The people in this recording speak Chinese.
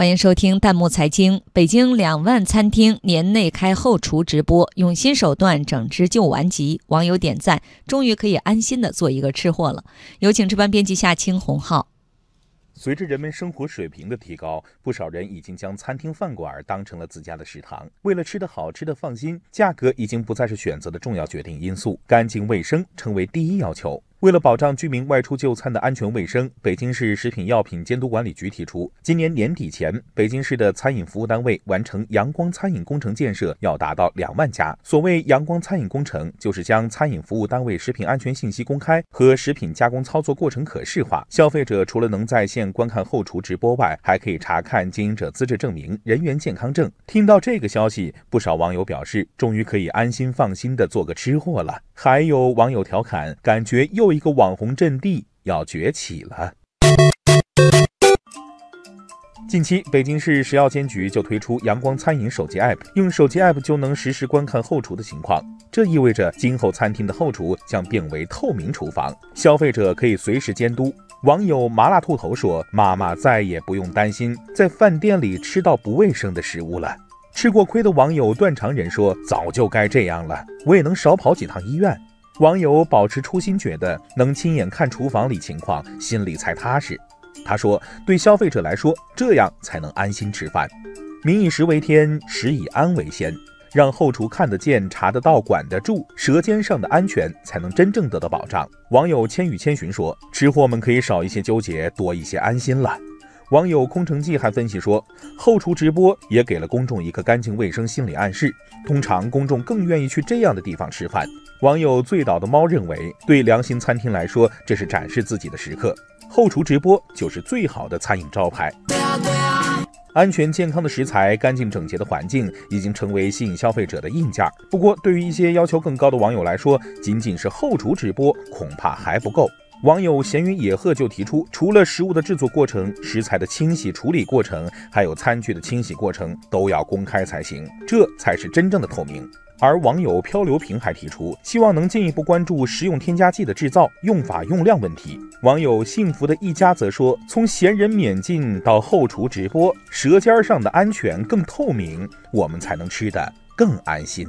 欢迎收听弹幕财经。北京两万餐厅年内开后厨直播，用新手段整治旧顽疾，网友点赞，终于可以安心的做一个吃货了。有请值班编辑夏青、洪浩。随着人们生活水平的提高，不少人已经将餐厅饭馆当成了自家的食堂。为了吃得好、吃得放心，价格已经不再是选择的重要决定因素，干净卫生成为第一要求。为了保障居民外出就餐的安全卫生，北京市食品药品监督管理局提出，今年年底前，北京市的餐饮服务单位完成阳光餐饮工程建设要达到两万家。所谓阳光餐饮工程，就是将餐饮服务单位食品安全信息公开和食品加工操作过程可视化。消费者除了能在线观看后厨直播外，还可以查看经营者资质证明、人员健康证。听到这个消息，不少网友表示，终于可以安心放心的做个吃货了。还有网友调侃，感觉又一个网红阵地要崛起了。近期，北京市食药监局就推出阳光餐饮手机 App，用手机 App 就能实时观看后厨的情况。这意味着今后餐厅的后厨将变为透明厨房，消费者可以随时监督。网友麻辣兔头说：“妈妈再也不用担心在饭店里吃到不卫生的食物了。”吃过亏的网友断肠人说：“早就该这样了，我也能少跑几趟医院。”网友保持初心觉得能亲眼看厨房里情况，心里才踏实。他说：“对消费者来说，这样才能安心吃饭。民以食为天，食以安为先，让后厨看得见、查得到、管得住，舌尖上的安全才能真正得到保障。”网友千与千寻说：“吃货们可以少一些纠结，多一些安心了。”网友空城计还分析说，后厨直播也给了公众一个干净卫生心理暗示。通常公众更愿意去这样的地方吃饭。网友醉倒的猫认为，对良心餐厅来说，这是展示自己的时刻。后厨直播就是最好的餐饮招牌。安全健康的食材，干净整洁的环境，已经成为吸引消费者的硬件。不过，对于一些要求更高的网友来说，仅仅是后厨直播恐怕还不够。网友闲云野鹤就提出，除了食物的制作过程、食材的清洗处理过程，还有餐具的清洗过程都要公开才行，这才是真正的透明。而网友漂流瓶还提出，希望能进一步关注食用添加剂的制造、用法、用量问题。网友幸福的一家则说，从闲人免进到后厨直播，舌尖上的安全更透明，我们才能吃得更安心。